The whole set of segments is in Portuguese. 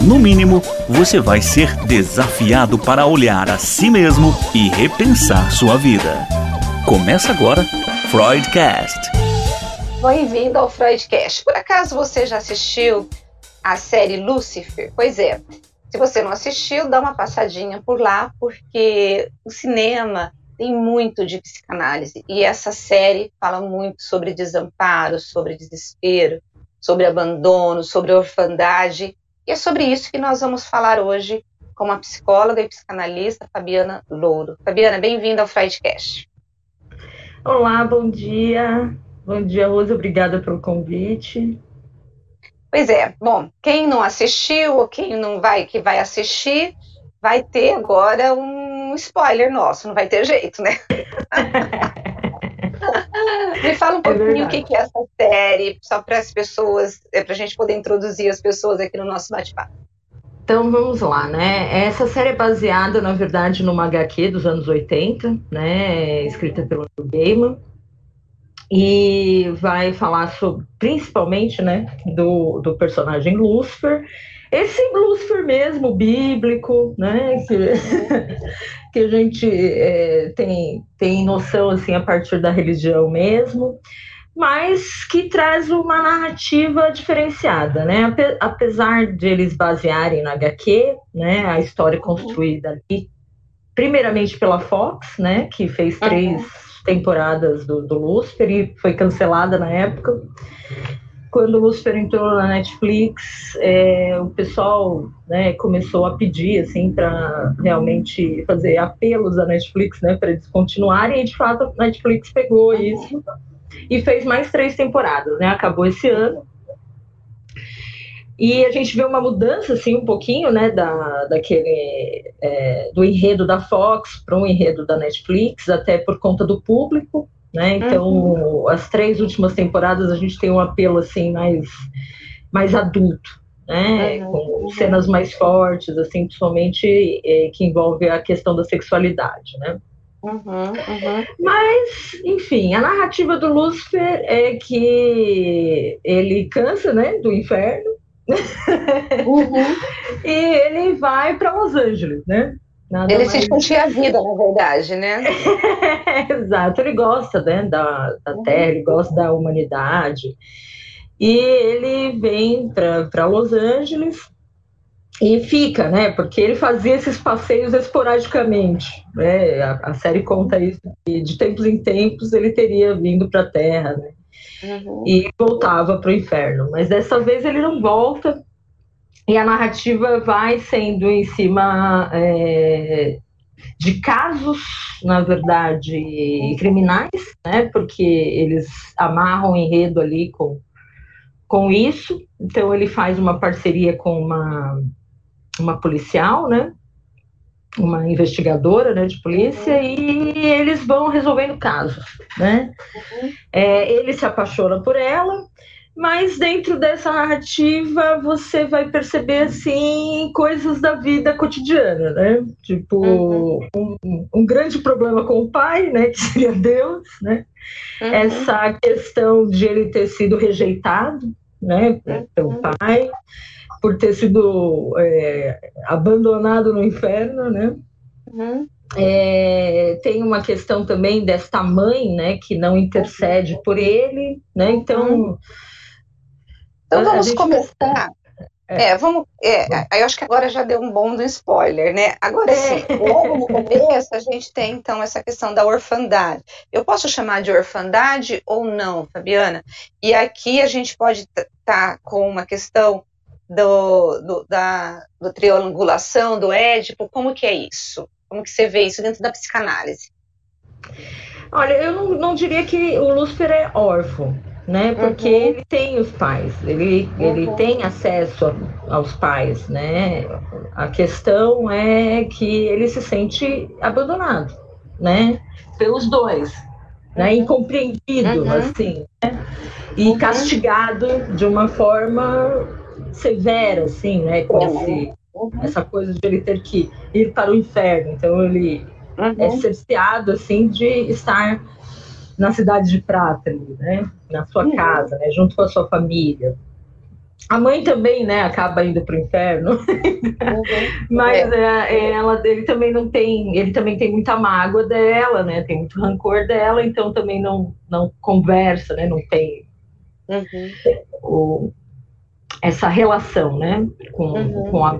no mínimo, você vai ser desafiado para olhar a si mesmo e repensar sua vida. Começa agora Freudcast. Bem-vindo ao Freudcast. Por acaso você já assistiu a série Lucifer? Pois é. Se você não assistiu, dá uma passadinha por lá, porque o cinema tem muito de psicanálise e essa série fala muito sobre desamparo, sobre desespero, sobre abandono, sobre orfandade. E é sobre isso que nós vamos falar hoje com a psicóloga e psicanalista Fabiana Louro. Fabiana, bem-vinda ao Freudcast. Olá, bom dia. Bom dia, Rosa. Obrigada pelo convite. Pois é. Bom, quem não assistiu ou quem não vai que vai assistir vai ter agora um spoiler nosso. Não vai ter jeito, né? Me fala um é pouquinho é o que é essa série, só para as pessoas, é para a gente poder introduzir as pessoas aqui no nosso bate-papo. Então vamos lá, né? Essa série é baseada, na verdade, numa HQ dos anos 80, né? Escrita pelo Gaiman e vai falar sobre, principalmente, né, do, do personagem Lúcifer, esse Lúcifer mesmo, bíblico, né, que, que a gente é, tem, tem noção, assim, a partir da religião mesmo, mas que traz uma narrativa diferenciada, né, apesar de eles basearem na HQ, né, a história construída ali, primeiramente pela Fox, né, que fez três... Uhum temporadas do, do Lucifer e foi cancelada na época. Quando o Lucifer entrou na Netflix, é, o pessoal né, começou a pedir assim para realmente fazer apelos à Netflix, né, para eles continuarem. E de fato a Netflix pegou isso e fez mais três temporadas, né? Acabou esse ano. E a gente vê uma mudança, assim, um pouquinho, né, da, daquele, é, do enredo da Fox para um enredo da Netflix, até por conta do público, né, então uhum. as três últimas temporadas a gente tem um apelo, assim, mais, mais adulto, né, uhum. com cenas mais fortes, assim, principalmente é, que envolve a questão da sexualidade, né. Uhum, uhum. Mas, enfim, a narrativa do Lúcifer é que ele cansa, né, do inferno, Uhum. e ele vai para Los Angeles, né? Nada ele mais... se curtir a vida, na verdade, né? Exato, ele gosta né, da, da uhum. Terra, ele gosta da humanidade. E ele vem para Los Angeles e fica, né? Porque ele fazia esses passeios esporadicamente. Né? A, a série conta isso, que de tempos em tempos ele teria vindo para a Terra, né? uhum. e voltava para o inferno. Mas dessa vez ele não volta e a narrativa vai sendo em cima é, de casos, na verdade, criminais, né? Porque eles amarram o enredo ali com, com isso. Então ele faz uma parceria com uma, uma policial, né? uma investigadora né, de polícia e eles vão resolvendo casos, né? Uhum. É, ele se apaixona por ela, mas dentro dessa narrativa você vai perceber assim coisas da vida cotidiana, né? Tipo uhum. um, um, grande problema com o pai, né? Que seria Deus, né? Uhum. Essa questão de ele ter sido rejeitado, né? Pelo uhum. pai por ter sido é, abandonado no inferno, né? Uhum. É, tem uma questão também desta mãe, né, que não intercede por ele, né? Então, uhum. Então vamos começar. É. é, vamos. É, eu acho que agora já deu um bom do spoiler, né? Agora sim, é. logo no começo a gente tem então essa questão da orfandade. Eu posso chamar de orfandade ou não, Fabiana? E aqui a gente pode estar tá com uma questão do, do, da do triangulação, do Édipo, como que é isso? Como que você vê isso dentro da psicanálise? Olha, eu não, não diria que o Lúcifer é órfão, né? Porque uhum. ele tem os pais, ele, uhum. ele tem acesso a, aos pais, né? A questão é que ele se sente abandonado, né? Pelos dois, né? Uhum. Incompreendido, uhum. assim, né? E uhum. castigado de uma forma severa, assim, né? Com esse, essa coisa de ele ter que ir para o inferno. Então ele é cerceado, assim, de estar na cidade de Prata, né? Na sua uhum. casa, né? Junto com a sua família. A mãe também, né, acaba indo para o inferno, uhum. mas é. É, ela, ele também não tem, ele também tem muita mágoa dela, né, tem muito rancor dela, então também não, não conversa, né, não tem uhum. o, essa relação, né, com, uhum. com a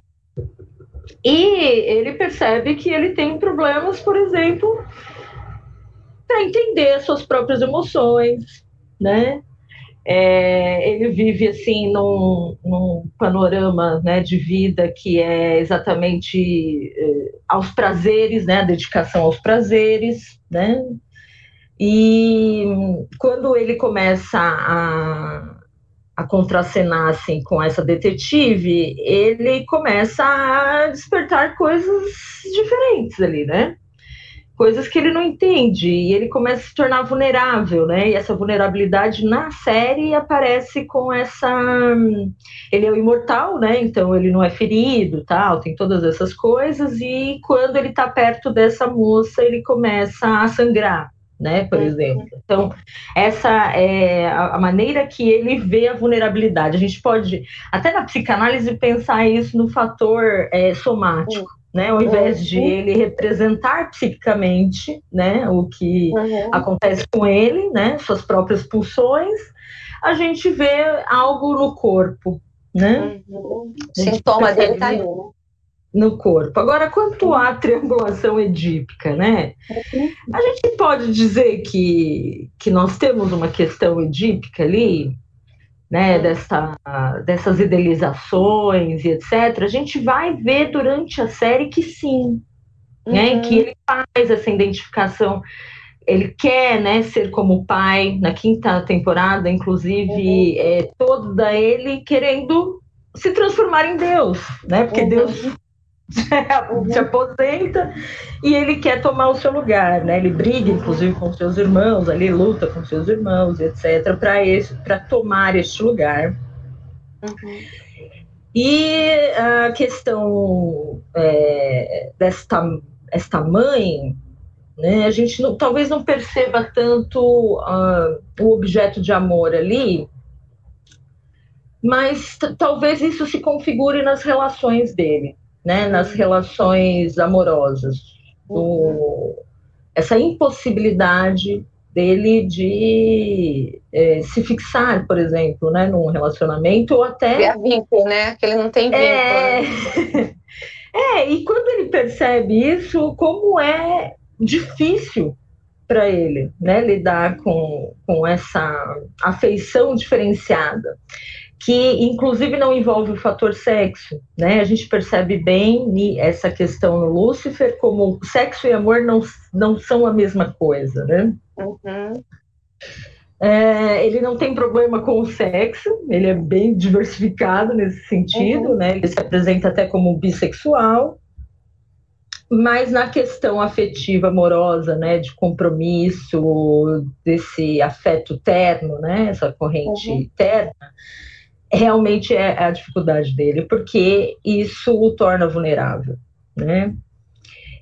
e ele percebe que ele tem problemas, por exemplo, para entender suas próprias emoções, né? É, ele vive assim num, num panorama né, de vida que é exatamente é, aos prazeres, né, a dedicação aos prazeres, né? E quando ele começa a, a contracenar assim, com essa detetive, ele começa a despertar coisas diferentes ali, né? Coisas que ele não entende e ele começa a se tornar vulnerável, né? E essa vulnerabilidade na série aparece com essa ele é o imortal, né? Então ele não é ferido, tal, tem todas essas coisas e quando ele tá perto dessa moça, ele começa a sangrar, né, por uhum. exemplo. Então, essa é a maneira que ele vê a vulnerabilidade. A gente pode, até na psicanálise, pensar isso no fator é, somático né? Ao invés de uhum. ele representar psiquicamente, né, o que uhum. acontece com ele, né, suas próprias pulsões, a gente vê algo no corpo, né? Uhum. Sintoma dele tá ali, né? no corpo. Agora, quanto à triangulação edípica, né? Uhum. A gente pode dizer que, que nós temos uma questão edípica ali, né, dessa, dessas idealizações e etc., a gente vai ver durante a série que sim, né, uhum. né, que ele faz essa identificação, ele quer né, ser como pai, na quinta temporada, inclusive, uhum. é, toda ele querendo se transformar em Deus, né, porque uhum. Deus se aposenta e ele quer tomar o seu lugar, né? Ele briga, inclusive, com seus irmãos, ali luta com seus irmãos, etc., para tomar este lugar. Uhum. E a questão é, desta esta mãe, né? A gente não, talvez não perceba tanto uh, o objeto de amor ali, mas talvez isso se configure nas relações dele né, nas relações amorosas. O, essa impossibilidade dele de é, se fixar, por exemplo, né, num relacionamento ou até. É vínculo, né? Que ele não tem vínculo. É... Né? é, e quando ele percebe isso, como é difícil para ele, né, lidar com, com essa afeição diferenciada que inclusive não envolve o fator sexo, né? A gente percebe bem essa questão no Lúcifer como sexo e amor não, não são a mesma coisa, né? Uhum. É, ele não tem problema com o sexo, ele é bem diversificado nesse sentido, uhum. né? Ele se apresenta até como bissexual, mas na questão afetiva, amorosa, né, de compromisso, desse afeto terno, né, essa corrente uhum. terna, realmente é a dificuldade dele, porque isso o torna vulnerável, né?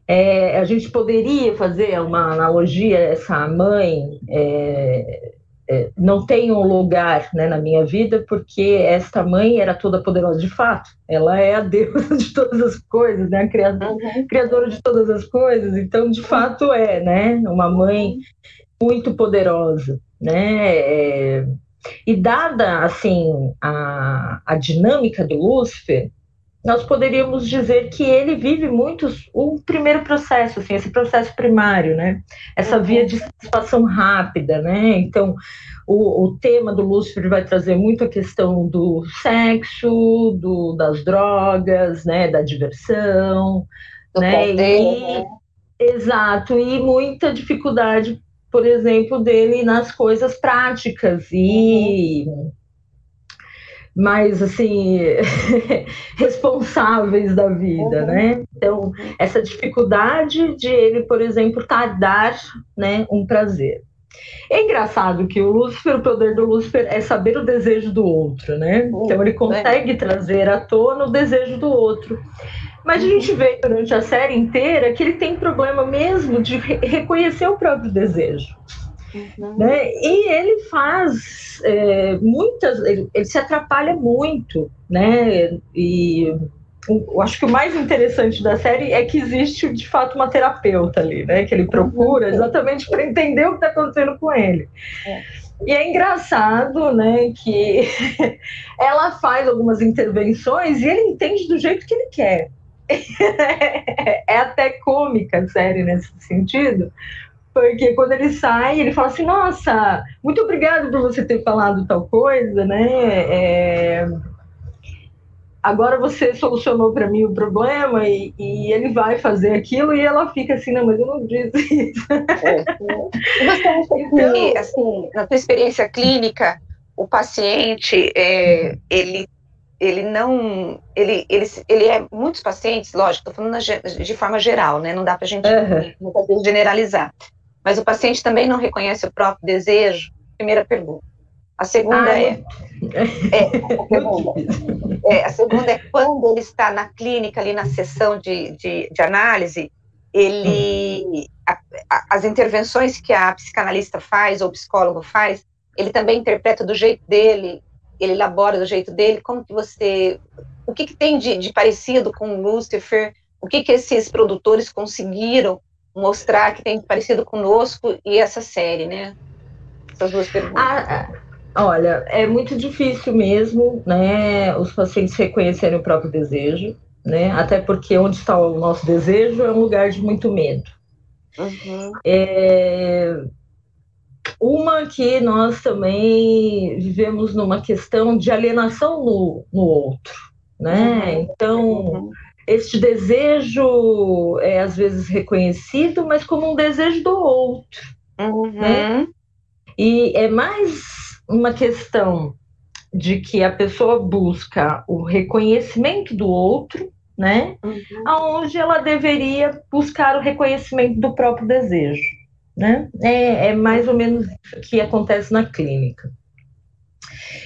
É, a gente poderia fazer uma analogia, essa mãe é, é, não tem um lugar né, na minha vida, porque esta mãe era toda poderosa de fato, ela é a deusa de todas as coisas, né, a criadora, uhum. criadora de todas as coisas, então de fato é, né, uma mãe muito poderosa, né, é, e dada assim a, a dinâmica do Lúcifer, nós poderíamos dizer que ele vive muito o primeiro processo, assim, esse processo primário, né? Essa via uhum. de satisfação rápida, né? Então, o, o tema do Lúcifer vai trazer muito a questão do sexo, do, das drogas, né? Da diversão, do né? Poder, e, né? Exato, e muita dificuldade por exemplo, dele nas coisas práticas e uhum. mais assim responsáveis da vida, uhum. né? Então, essa dificuldade de ele, por exemplo, dar né, um prazer. É engraçado que o Lúcifer, o poder do Lúcifer é saber o desejo do outro, né? Então ele consegue trazer à tona o desejo do outro. Mas a gente vê durante a série inteira que ele tem problema mesmo de re reconhecer o próprio desejo. Uhum. Né? E ele faz é, muitas, ele, ele, se atrapalha muito, né? E eu acho que o mais interessante da série é que existe de fato uma terapeuta ali, né? Que ele procura uhum. exatamente para entender o que está acontecendo com ele. É. E é engraçado, né, que ela faz algumas intervenções e ele entende do jeito que ele quer. é até cômica a série nesse sentido, porque quando ele sai, ele fala assim: Nossa, muito obrigado por você ter falado tal coisa, né? É, agora você solucionou para mim o problema e, e, ele vai fazer aquilo e ela fica assim: Não, mas eu não disse isso. É. E você acha que, então, assim, na sua experiência clínica, o paciente, é, ele ele não. Ele, ele, ele é. Muitos pacientes, lógico, estou falando de forma geral, né? Não dá para a gente uhum. generalizar. Mas o paciente também não reconhece o próprio desejo? Primeira pergunta. A segunda ah, é, é, a segunda, é, a segunda é quando ele está na clínica, ali na sessão de, de, de análise, ele, a, a, as intervenções que a psicanalista faz ou o psicólogo faz, ele também interpreta do jeito dele, ele elabora do jeito dele, como que você, o que, que tem de, de parecido com o Lucifer, o que, que esses produtores conseguiram mostrar que tem de parecido conosco e essa série, né? Essas duas perguntas. Ah, ah, olha, é muito difícil mesmo, né, os pacientes reconhecerem o próprio desejo, né, até porque onde está o nosso desejo é um lugar de muito medo. Uhum. É, uma que nós também vivemos numa questão de alienação no, no outro, né? Uhum. Então, uhum. este desejo é às vezes reconhecido, mas como um desejo do outro, uhum. né? E é mais uma questão de que a pessoa busca o reconhecimento do outro, né? Uhum. Aonde ela deveria buscar o reconhecimento do próprio desejo. Né? É, é mais ou menos o que acontece na clínica.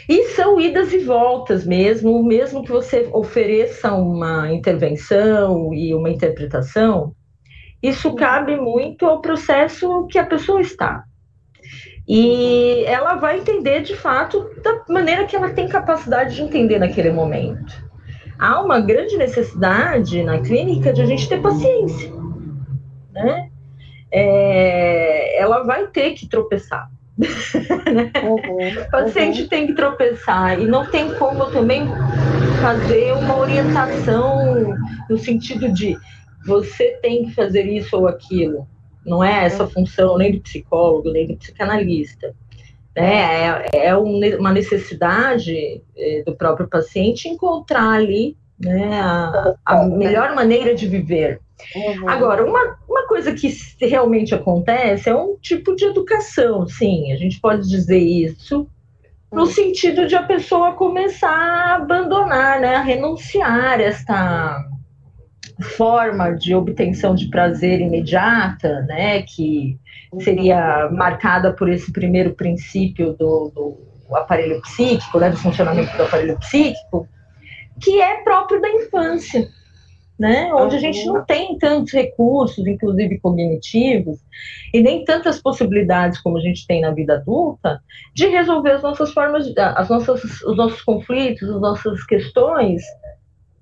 E são idas e voltas mesmo, mesmo que você ofereça uma intervenção e uma interpretação, isso cabe muito ao processo que a pessoa está. E ela vai entender de fato da maneira que ela tem capacidade de entender naquele momento. Há uma grande necessidade na clínica de a gente ter paciência, né? É, ela vai ter que tropeçar. né? uhum, o paciente uhum. tem que tropeçar e não tem como também fazer uma orientação no sentido de você tem que fazer isso ou aquilo. Não é essa uhum. função nem do psicólogo, nem do psicanalista. Né? É, é uma necessidade é, do próprio paciente encontrar ali né, a, a melhor maneira de viver. Uhum. Agora, uma, uma coisa que realmente acontece é um tipo de educação, sim, a gente pode dizer isso, no uhum. sentido de a pessoa começar a abandonar, né, a renunciar esta forma de obtenção de prazer imediata, né, que seria uhum. marcada por esse primeiro princípio do, do aparelho psíquico, né, do funcionamento do aparelho psíquico, que é próprio da infância né? Onde a gente não tem tantos recursos, inclusive cognitivos, e nem tantas possibilidades como a gente tem na vida adulta, de resolver as nossas formas, as nossas, os nossos conflitos, as nossas questões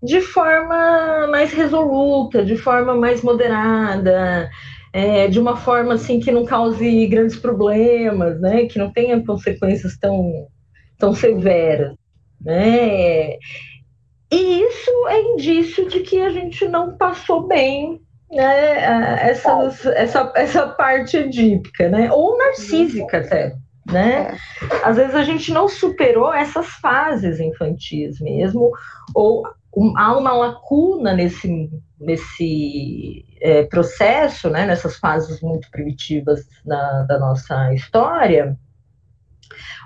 de forma mais resoluta, de forma mais moderada, é, de uma forma assim que não cause grandes problemas, né? Que não tenha consequências tão, tão severas, né? E isso é indício de que a gente não passou bem né, essas, essa, essa parte edípica, né? Ou narcísica até, né? Às vezes a gente não superou essas fases infantis mesmo, ou um, há uma lacuna nesse, nesse é, processo, né, nessas fases muito primitivas da, da nossa história,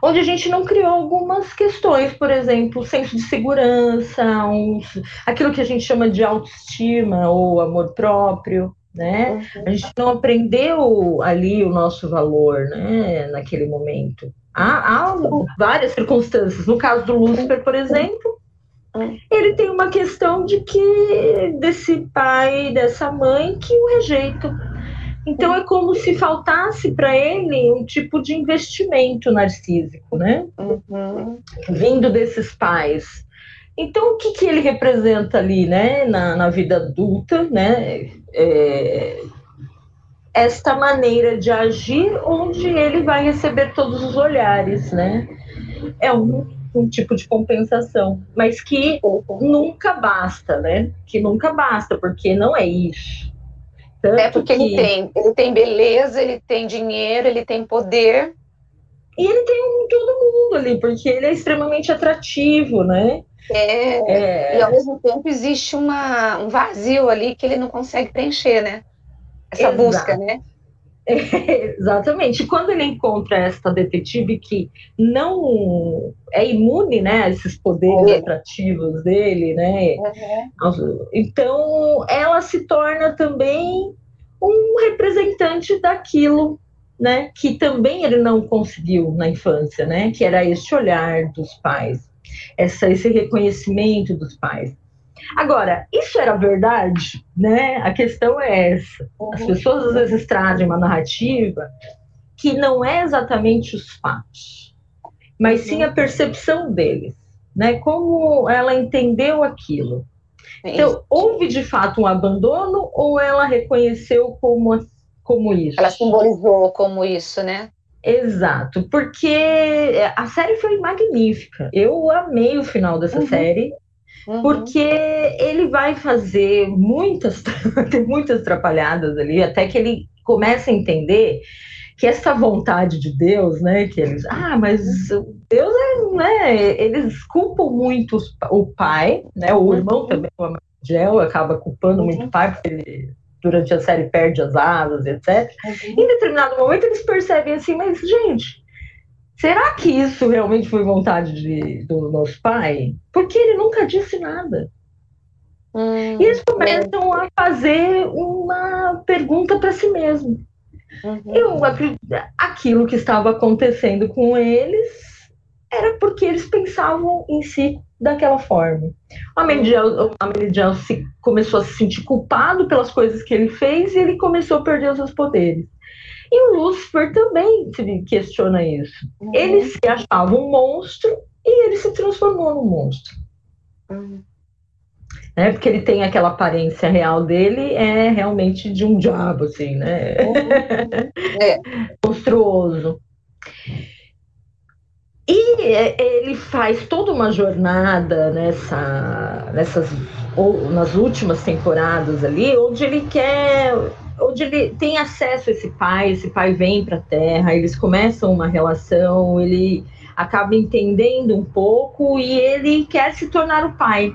onde a gente não criou algumas questões, por exemplo, senso de segurança, um, aquilo que a gente chama de autoestima ou amor próprio, né? Uhum. A gente não aprendeu ali o nosso valor, né, naquele momento. Há, há várias circunstâncias. No caso do Lúcifer, por exemplo, uhum. ele tem uma questão de que desse pai, dessa mãe que o rejeita então é como se faltasse para ele um tipo de investimento narcísico, né? Uhum. Vindo desses pais. Então o que, que ele representa ali, né, na, na vida adulta, né? É, esta maneira de agir onde ele vai receber todos os olhares, né? É um, um tipo de compensação, mas que uhum. nunca basta, né? Que nunca basta, porque não é isso tanto é porque que... ele tem, ele tem beleza, ele tem dinheiro, ele tem poder. E ele tem um, todo mundo ali, porque ele é extremamente atrativo, né? É, é. e ao mesmo tempo existe uma, um vazio ali que ele não consegue preencher, né? Essa Exato. busca, né? É, exatamente. Quando ele encontra esta detetive que não é imune, né, a esses poderes é. atrativos dele, né? Uhum. Então, ela se torna também um representante daquilo, né, que também ele não conseguiu na infância, né, que era esse olhar dos pais, essa, esse reconhecimento dos pais. Agora, isso era verdade, né? A questão é essa. As uhum. pessoas às vezes trazem uma narrativa que não é exatamente os fatos, mas sim a uhum. percepção deles, né? Como ela entendeu aquilo. Então, houve de fato um abandono ou ela reconheceu como, como isso? Ela simbolizou como isso, né? Exato, porque a série foi magnífica. Eu amei o final dessa uhum. série. Uhum. Porque ele vai fazer muitas, tem muitas atrapalhadas ali, até que ele começa a entender que essa vontade de Deus, né, que eles, ah, mas Deus é, né, eles culpam muito o pai, né, o irmão uhum. também, o Gel acaba culpando muito o pai, porque ele durante a série perde as asas, etc. Uhum. Em determinado momento eles percebem assim, mas gente, Será que isso realmente foi vontade de, do nosso pai? Porque ele nunca disse nada. Hum, e eles começam é. a fazer uma pergunta para si mesmo. Uhum. Eu aquilo que estava acontecendo com eles era porque eles pensavam em si daquela forma. O Amelidiel se, começou a se sentir culpado pelas coisas que ele fez e ele começou a perder os seus poderes. E o Lúcifer também se questiona isso. Uhum. Ele se achava um monstro e ele se transformou num monstro. Uhum. É, porque ele tem aquela aparência real dele, é realmente de um diabo, assim, né? Uhum. É. Monstruoso. E é, ele faz toda uma jornada nessa, nessas, ou, nas últimas temporadas ali, onde ele quer onde ele tem acesso a esse pai, esse pai vem para a Terra, eles começam uma relação, ele acaba entendendo um pouco e ele quer se tornar o pai,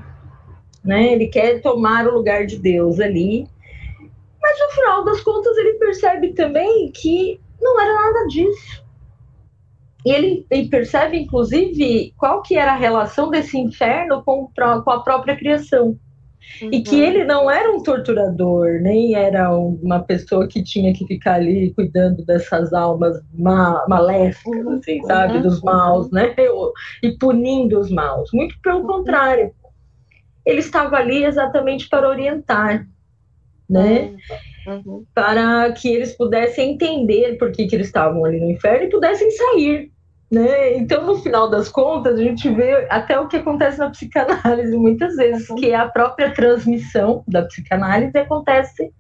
né? Ele quer tomar o lugar de Deus ali. Mas no final das contas ele percebe também que não era nada disso. E ele, ele percebe, inclusive, qual que era a relação desse inferno com, com a própria criação. Uhum. E que uhum. ele não era um torturador, nem era uma pessoa que tinha que ficar ali cuidando dessas almas ma maléficas, uhum. assim, sabe, dos uhum. maus, né? E punindo os maus. Muito pelo contrário. Ele estava ali exatamente para orientar, né? Uhum. Para que eles pudessem entender por que, que eles estavam ali no inferno e pudessem sair né? Então, no final das contas, a gente vê até o que acontece na psicanálise muitas vezes, que é a própria transmissão da psicanálise acontece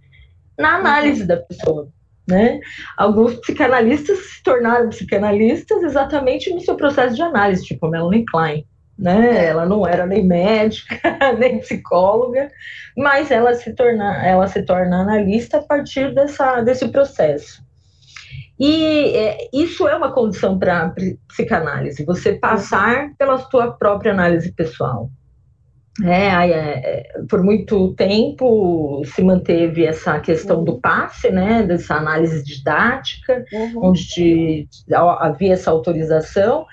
na análise da pessoa. Né? Alguns psicanalistas se tornaram psicanalistas exatamente no seu processo de análise, tipo Melanie Klein. Né? Ela não era nem médica, nem psicóloga, mas ela se torna, ela se torna analista a partir dessa, desse processo. E é, isso é uma condição para psicanálise, você passar pela sua própria análise pessoal. É, é, por muito tempo se manteve essa questão do passe, né, dessa análise didática, uhum. onde havia essa autorização,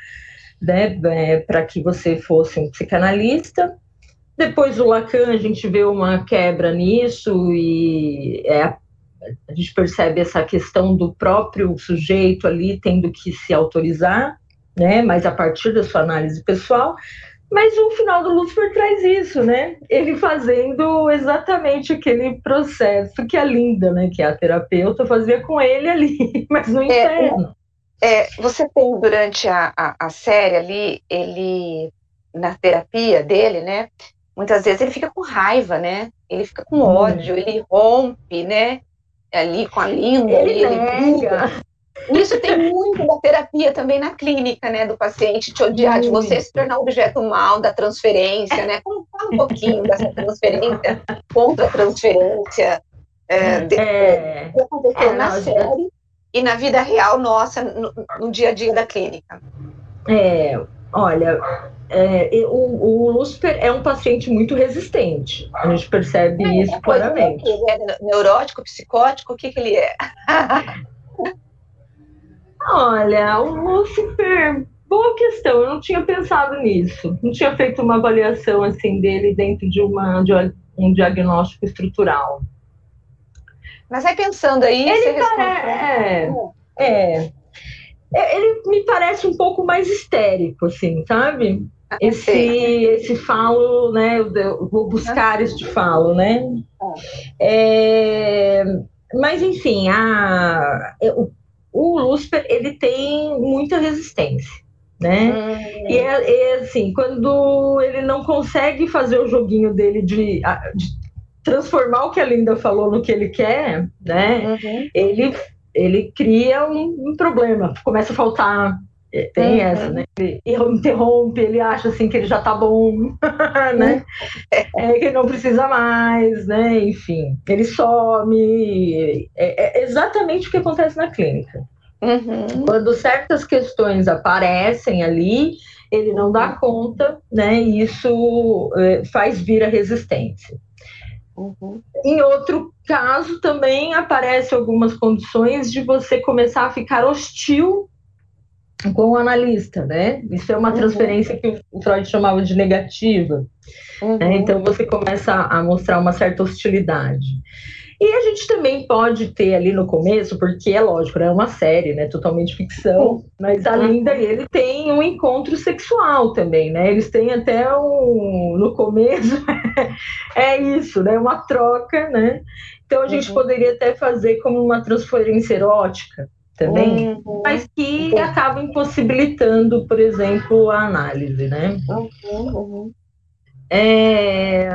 né, é, para que você fosse um psicanalista. Depois do Lacan, a gente vê uma quebra nisso e é, a gente percebe essa questão do próprio sujeito ali tendo que se autorizar, né, mas a partir da sua análise pessoal. Mas o final do Lúcifer traz isso, né? Ele fazendo exatamente aquele processo que a Linda, né, que é a terapeuta, fazia com ele ali, mas no é, inferno. É, você tem durante a, a, a, série ali, ele, na terapia dele, né? Muitas vezes ele fica com raiva, né? Ele fica com hum. ódio, hum. ele rompe, né? Ali com a Linda, ele, ele nega. Isso tem muito da terapia também na clínica, né, do paciente te odiar, de você se tornar objeto mal da transferência, né? Fala um pouquinho dessa transferência, contra transferência, é, de, é, que aconteceu é, na série e na vida real nossa, no, no, dia a dia da clínica. É, olha, é, o, o Lúcifer é um paciente muito resistente. A gente percebe é, isso claramente. Ele é neurótico, psicótico, o que, que ele é? Olha, o Lucifer, boa questão, eu não tinha pensado nisso. Não tinha feito uma avaliação assim dele dentro de, uma, de um diagnóstico estrutural. Mas aí pensando aí, ele é, é, é, ele me parece um pouco mais histérico, assim, sabe? Ah, esse, esse falo, né? Eu vou buscar este falo, né? É, mas enfim, a, o o Lúcifer ele tem muita resistência, né? Hum. E é, é, assim, quando ele não consegue fazer o joguinho dele de, de, transformar o que a Linda falou no que ele quer, né? Uhum. Ele ele cria um, um, problema, começa a faltar é, tem uhum. essa, né? Ele interrompe, ele acha assim que ele já tá bom, né? É, que ele não precisa mais, né? Enfim, ele some. É, é exatamente o que acontece na clínica. Uhum. Quando certas questões aparecem ali, ele não dá conta, né? E isso é, faz vir a resistência. Uhum. Em outro caso, também aparecem algumas condições de você começar a ficar hostil com o analista, né? Isso é uma uhum. transferência que o Freud chamava de negativa. Né? Uhum. Né? Então você começa a mostrar uma certa hostilidade. E a gente também pode ter ali no começo, porque é lógico, né, é uma série, né, totalmente ficção, mas a Linda e ele tem um encontro sexual também, né? Eles têm até um no começo é isso, né, uma troca, né? Então a gente uhum. poderia até fazer como uma transferência erótica, também, uhum. mas que uhum. acaba impossibilitando, por exemplo, a análise, né? Uhum, uhum. É,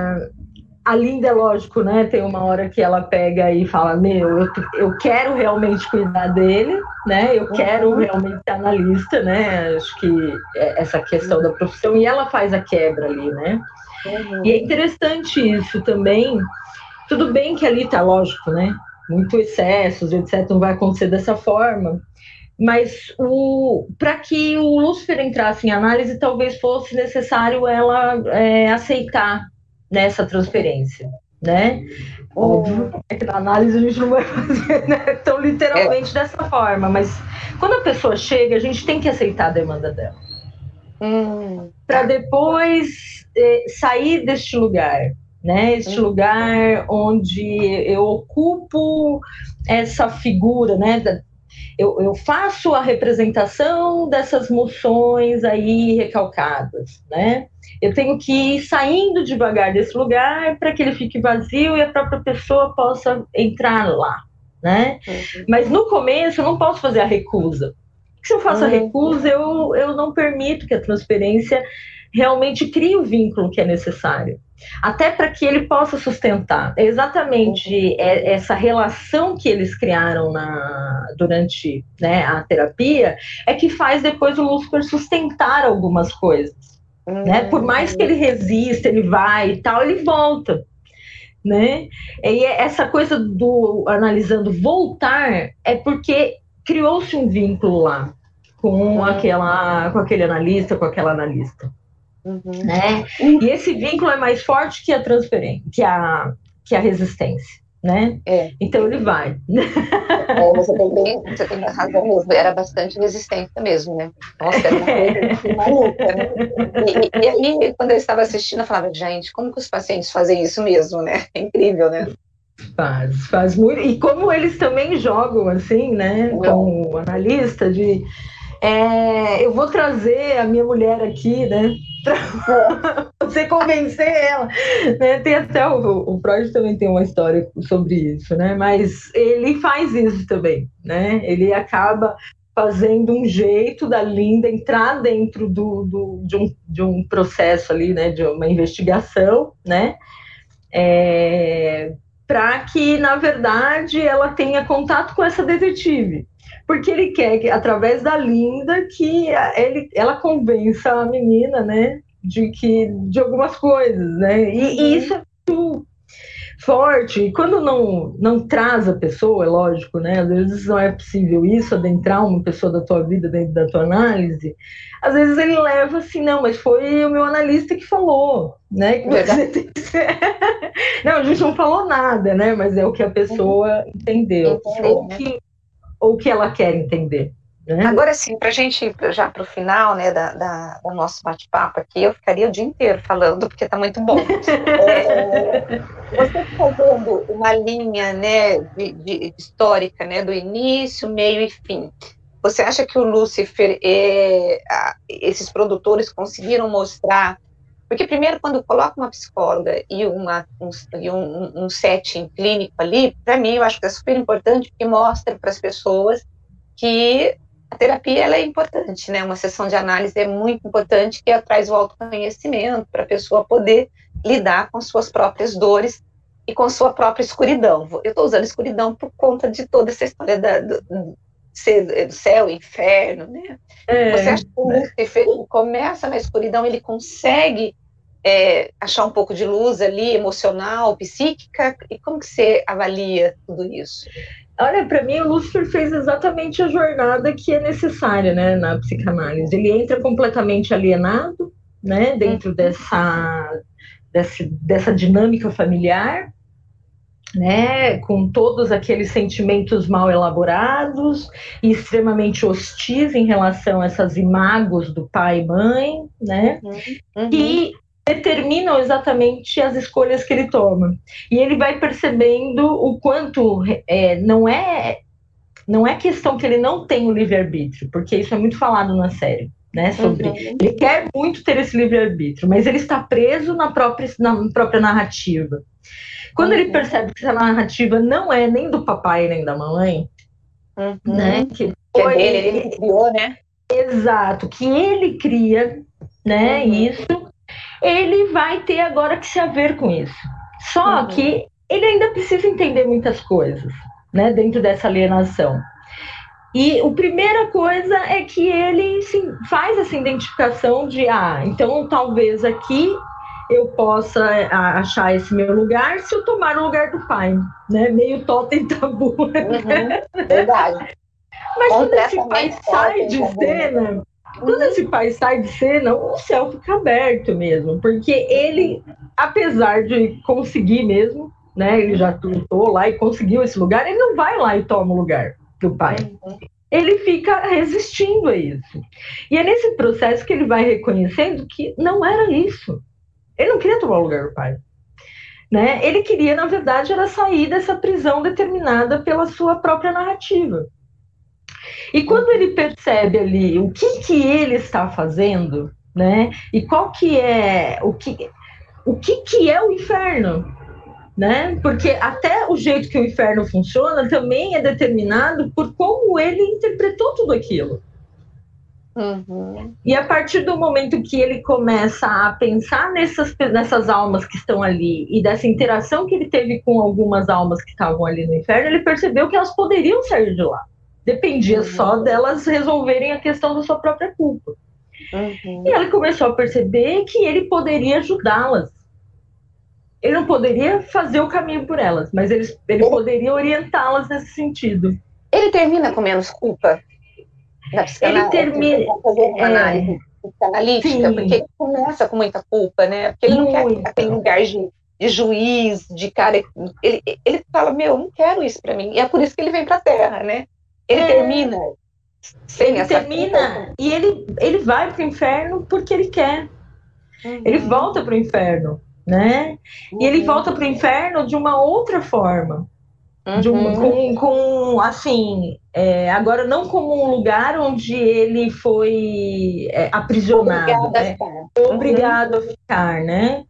a Linda, é lógico, né? Tem uma hora que ela pega e fala: Meu, eu, eu quero realmente cuidar dele, né? Eu quero uhum. realmente ser analista, né? Acho que é essa questão da profissão, e ela faz a quebra ali, né? Uhum. E é interessante isso também. Tudo bem que ali tá lógico, né? muito excessos, etc., não vai acontecer dessa forma. Mas para que o Lúcifer entrasse em análise, talvez fosse necessário ela é, aceitar nessa transferência, né? Óbvio que na análise a gente não vai fazer né, tão literalmente é. dessa forma, mas quando a pessoa chega, a gente tem que aceitar a demanda dela. Hum. Para depois é, sair deste lugar, né? Este uhum. lugar onde eu ocupo essa figura, né? Eu, eu, faço a representação dessas moções aí recalcadas, né? Eu tenho que ir saindo devagar desse lugar para que ele fique vazio e a própria pessoa possa entrar lá, né? Uhum. Mas no começo eu não posso fazer a recusa. Se eu faço uhum. a recusa, eu, eu não permito que a transferência realmente crie o vínculo que é necessário até para que ele possa sustentar. É exatamente uhum. essa relação que eles criaram na, durante né, a terapia é que faz depois o Lúcifer sustentar algumas coisas. Uhum. Né? Por mais que ele resista, ele vai e tal, ele volta. Né? E essa coisa do analisando voltar é porque criou-se um vínculo lá com, uhum. aquela, com aquele analista, com aquela analista. Uhum. Né? E esse vínculo é mais forte que a transferência, que a, que a resistência. Né? É. Então ele vai. É, você, tem bem, você tem razão mesmo, era bastante resistência mesmo, né? Nossa, era uma coisa assim, maluca, né? E, e, aí, quando eu estava assistindo, eu falava, gente, como que os pacientes fazem isso mesmo, né? É incrível, né? Faz, faz muito. E como eles também jogam, assim, né, com o analista, de é, eu vou trazer a minha mulher aqui, né? Pra você convencer ela. Né? Tem até o, o Freud também tem uma história sobre isso, né? Mas ele faz isso também, né? Ele acaba fazendo um jeito da Linda entrar dentro do, do de, um, de um processo ali, né? De uma investigação, né? É, para que, na verdade, ela tenha contato com essa detetive porque ele quer que, através da Linda, que ele, ela convença a menina, né, de que de algumas coisas, né? E, e uhum. isso é muito forte. E quando não não traz a pessoa, é lógico, né? Às vezes não é possível isso, adentrar uma pessoa da tua vida dentro da tua análise. Às vezes ele leva assim, não, mas foi o meu analista que falou, né? Que você não, a gente não falou nada, né? Mas é o que a pessoa uhum. entendeu. Entendeu, ou né? que ou o que ela quer entender. Né? Agora sim, para a gente ir já para o final né, da, da, do nosso bate-papo aqui, eu ficaria o dia inteiro falando, porque está muito bom. é, você fazendo uma linha né, de, de, histórica né, do início, meio e fim, você acha que o Lúcifer, é, a, esses produtores conseguiram mostrar porque primeiro, quando coloca uma psicóloga e, uma, um, e um, um setting clínico ali, para mim eu acho que é super importante porque mostra para as pessoas que a terapia ela é importante, né? Uma sessão de análise é muito importante que traz o autoconhecimento para a pessoa poder lidar com suas próprias dores e com sua própria escuridão. Eu estou usando escuridão por conta de toda essa história da, do, do céu, inferno, né? É, Você acha que o Lúcifer começa na escuridão, ele consegue é, achar um pouco de luz ali, emocional, psíquica? E como que você avalia tudo isso? Olha, para mim o Lúcifer fez exatamente a jornada que é necessária, né, na psicanálise. Ele entra completamente alienado, né, dentro uhum. dessa, dessa, dessa dinâmica familiar, né, com todos aqueles sentimentos mal elaborados e extremamente hostis em relação a essas imagos do pai e mãe, né, uhum. uhum. e determinam exatamente as escolhas que ele toma. E ele vai percebendo o quanto é, não é não é questão que ele não tem o livre-arbítrio, porque isso é muito falado na série. Né, sobre. Uhum. Ele quer muito ter esse livre-arbítrio, mas ele está preso na própria, na própria narrativa. Quando uhum. ele percebe que essa narrativa não é nem do papai nem da mamãe, uhum. né? Que, que foi, é dele, ele criou, né? Exato, que ele cria, né? Uhum. Isso, ele vai ter agora que se haver com isso. Só uhum. que ele ainda precisa entender muitas coisas, né? Dentro dessa alienação. E a primeira coisa é que ele sim, faz essa identificação de, ah, então talvez aqui eu possa achar esse meu lugar se eu tomar o lugar do pai, né? Meio totem tabu. Uhum, verdade. Mas quando esse pai sai de cena, quando esse pai sai de cena, o céu fica aberto mesmo, porque ele, apesar de conseguir mesmo, né? Ele já lutou lá e conseguiu esse lugar, ele não vai lá e toma o lugar do pai. Uhum. Ele fica resistindo a isso. E é nesse processo que ele vai reconhecendo que não era isso. Ele não queria tomar o lugar do pai. Né? Ele queria, na verdade, era sair dessa prisão determinada pela sua própria narrativa. E quando ele percebe ali o que, que ele está fazendo, né? E qual que é o que o que, que é o inferno, né? Porque até o jeito que o inferno funciona também é determinado por como ele interpretou tudo aquilo. Uhum. E a partir do momento que ele começa a pensar nessas, nessas almas que estão ali e dessa interação que ele teve com algumas almas que estavam ali no inferno, ele percebeu que elas poderiam sair de lá. Dependia uhum. só delas resolverem a questão da sua própria culpa. Uhum. E ele começou a perceber que ele poderia ajudá-las. Ele não poderia fazer o caminho por elas, mas ele, ele poderia orientá-las nesse sentido. Ele termina com menos culpa? ele termina. É, psicanalítica, Sim. porque ele começa com muita culpa, né? Porque ele não Muito. quer aquele lugar de, de juiz, de cara. Ele, ele fala, meu, não quero isso para mim. E é por isso que ele vem para a Terra, né? Ele é. termina sem ele essa termina culpa. e ele, ele vai para o inferno porque ele quer. Uhum. Ele volta para o inferno, né? Uhum. E ele uhum. volta para o inferno de uma outra forma. Uhum. De um, com, com, assim, é, agora não como um lugar onde ele foi é, aprisionado, obrigado, né? a ficar. obrigado a ficar, né?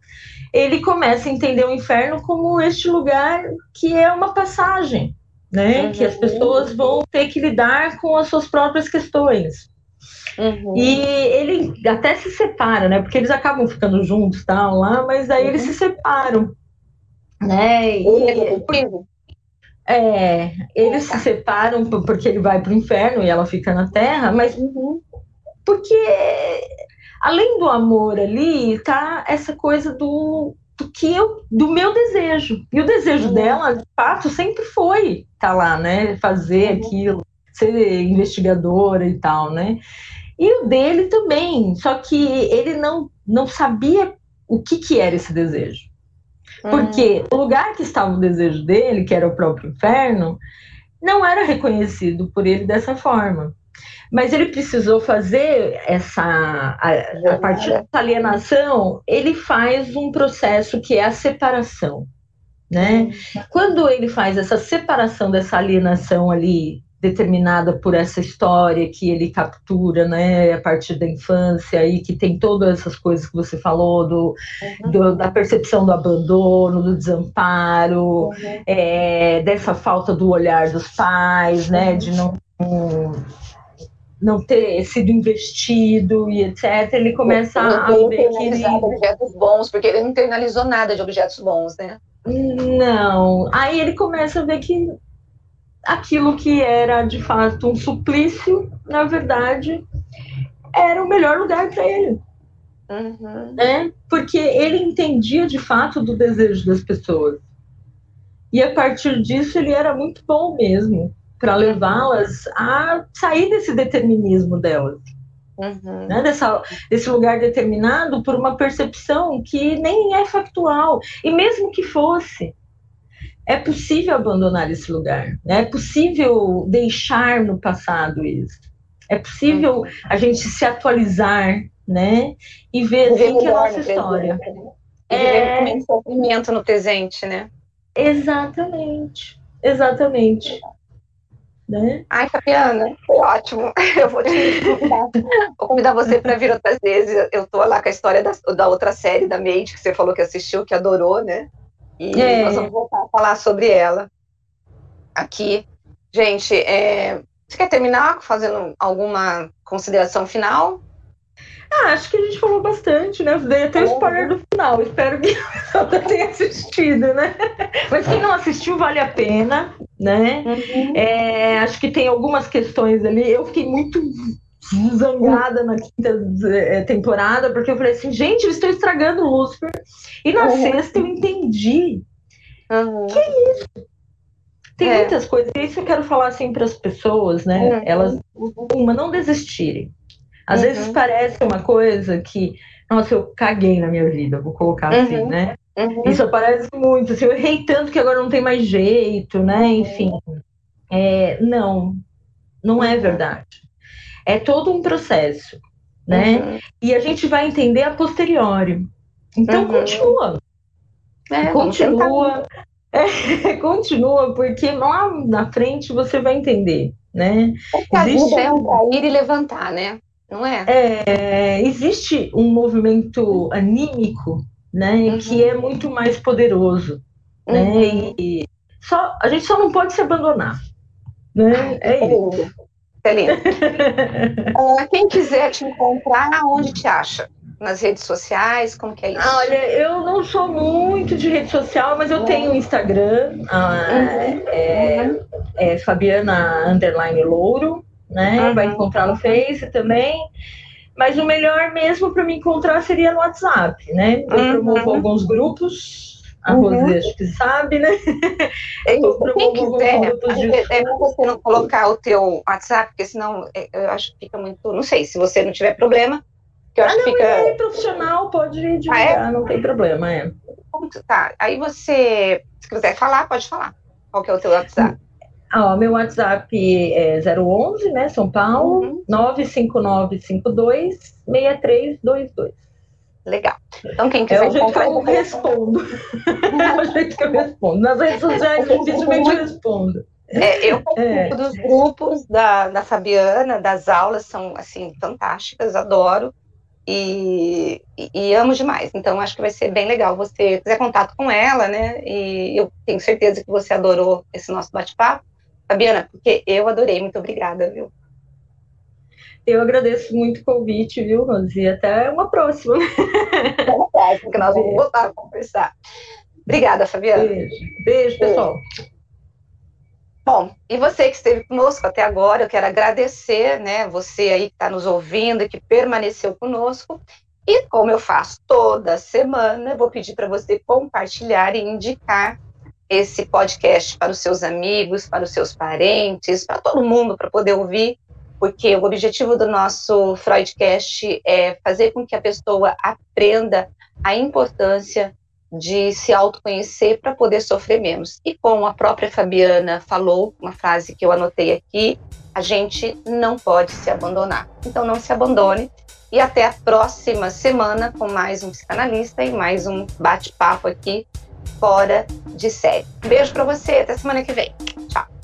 Ele começa a entender o inferno como este lugar que é uma passagem, né? Uhum. Que as pessoas vão ter que lidar com as suas próprias questões. Uhum. E ele até se separa, né? Porque eles acabam ficando juntos, tal, lá, mas eles uhum. se separam, né? E, é, eles se separam porque ele vai para o inferno e ela fica na terra, mas uhum. porque além do amor ali, tá essa coisa do, do que eu, do meu desejo. E o desejo uhum. dela, de fato, sempre foi estar tá lá, né? Fazer uhum. aquilo, ser investigadora e tal, né? E o dele também, só que ele não, não sabia o que, que era esse desejo. Porque hum. o lugar que estava o desejo dele, que era o próprio inferno, não era reconhecido por ele dessa forma. Mas ele precisou fazer essa. A, a partir dessa alienação, ele faz um processo que é a separação. Né? Quando ele faz essa separação dessa alienação ali determinada por essa história que ele captura, né, a partir da infância e que tem todas essas coisas que você falou do, uhum. do da percepção do abandono, do desamparo, uhum. é, dessa falta do olhar dos pais, né, uhum. de não não ter sido investido e etc. Ele começa a ver que ele objetos bons, porque ele não internalizou nada de objetos bons, né? Não. Aí ele começa a ver que aquilo que era de fato um suplício, na verdade, era o melhor lugar para ele. Uhum. Né? Porque ele entendia de fato do desejo das pessoas. E a partir disso ele era muito bom mesmo para levá-las a sair desse determinismo delas. Uhum. Né? Dessa, desse lugar determinado por uma percepção que nem é factual. E mesmo que fosse, é possível abandonar esse lugar, né? é possível deixar no passado isso, é possível a gente se atualizar, né? E ver assim que é a nossa história. Presente, né? É um sofrimento no presente, né? Exatamente, exatamente. Né? Ai, Fabiana, foi ótimo. Eu vou te convidar, vou convidar você para vir outras vezes. Eu tô lá com a história da, da outra série da Made, que você falou que assistiu, que adorou, né? E é. nós vamos voltar a falar sobre ela aqui. Gente, é, você quer terminar fazendo alguma consideração final? Ah, acho que a gente falou bastante, né? Dei até o spoiler do final. Espero que você tenha assistido, né? Mas quem não assistiu, vale a pena, né? Uhum. É, acho que tem algumas questões ali. Eu fiquei muito zangada na quinta é, temporada, porque eu falei assim, gente, eles estão estragando o Lucifer. E na uhum. sexta eu entendi. Uhum. Que é isso? Tem é. muitas coisas, e isso eu quero falar assim para as pessoas, né? Uhum. Elas, uma, não desistirem. Às vezes uhum. parece uma coisa que, nossa, eu caguei na minha vida, vou colocar assim, uhum. né? Uhum. Isso aparece muito, assim, eu errei tanto que agora não tem mais jeito, né? Enfim. É, não, não é verdade é todo um processo, né? Uhum. E a gente vai entender a posteriori. Então uhum. continua. É, continua. É, continua, porque lá na frente você vai entender, né? A existe... é um cair e levantar, né? Não é? é existe um movimento anímico, né? Uhum. Que é muito mais poderoso, né? Uhum. E só, a gente só não pode se abandonar, né? É isso. Celina. uh, quem quiser te encontrar, onde te acha? Nas redes sociais, como que é isso? Olha, eu não sou muito de rede social, mas eu tenho Instagram, uh, uhum. é, é, Fabiana Underline Louro, né? Uhum. Vai encontrar no Face também. Mas o melhor mesmo para me encontrar seria no WhatsApp, né? Eu uhum. promovo alguns grupos a uhum. Acho que sabe, né? Eu, quem quiser, é bom você não colocar o teu WhatsApp, porque senão é, eu acho que fica muito. Não sei, se você não tiver problema, Que eu acho ah, não, que fica. É profissional, pode divulgar, ah, é? não tem problema, é. Tá. Aí você, se quiser falar, pode falar. Qual que é o teu WhatsApp? Ah, meu WhatsApp é 011, né, São Paulo, uhum. 95952 6322. Legal. Então, quem quiser é o jeito que eu respondo. é o jeito que eu respondo. Nas redes sociais, dificilmente eu respondo. É, eu é. dos grupos da, da Fabiana, das aulas, são, assim, fantásticas, adoro. E, e, e, amo demais. Então, acho que vai ser bem legal você fazer contato com ela, né? E eu tenho certeza que você adorou esse nosso bate-papo. Fabiana, porque eu adorei. Muito obrigada, viu? Eu agradeço muito o convite, viu, Rosi? Até uma próxima. É porque nós vamos voltar a conversar. Obrigada, Fabiana. Beijo, Beijo pessoal. Bom, e você que esteve conosco até agora, eu quero agradecer, né, você aí que está nos ouvindo e que permaneceu conosco. E como eu faço toda semana, eu vou pedir para você compartilhar e indicar esse podcast para os seus amigos, para os seus parentes, para todo mundo, para poder ouvir, porque o objetivo do nosso Freudcast é fazer com que a pessoa aprenda a importância de se autoconhecer para poder sofrer menos. E como a própria Fabiana falou, uma frase que eu anotei aqui, a gente não pode se abandonar. Então não se abandone e até a próxima semana com mais um psicanalista e mais um bate-papo aqui fora de série. beijo para você, até semana que vem. Tchau.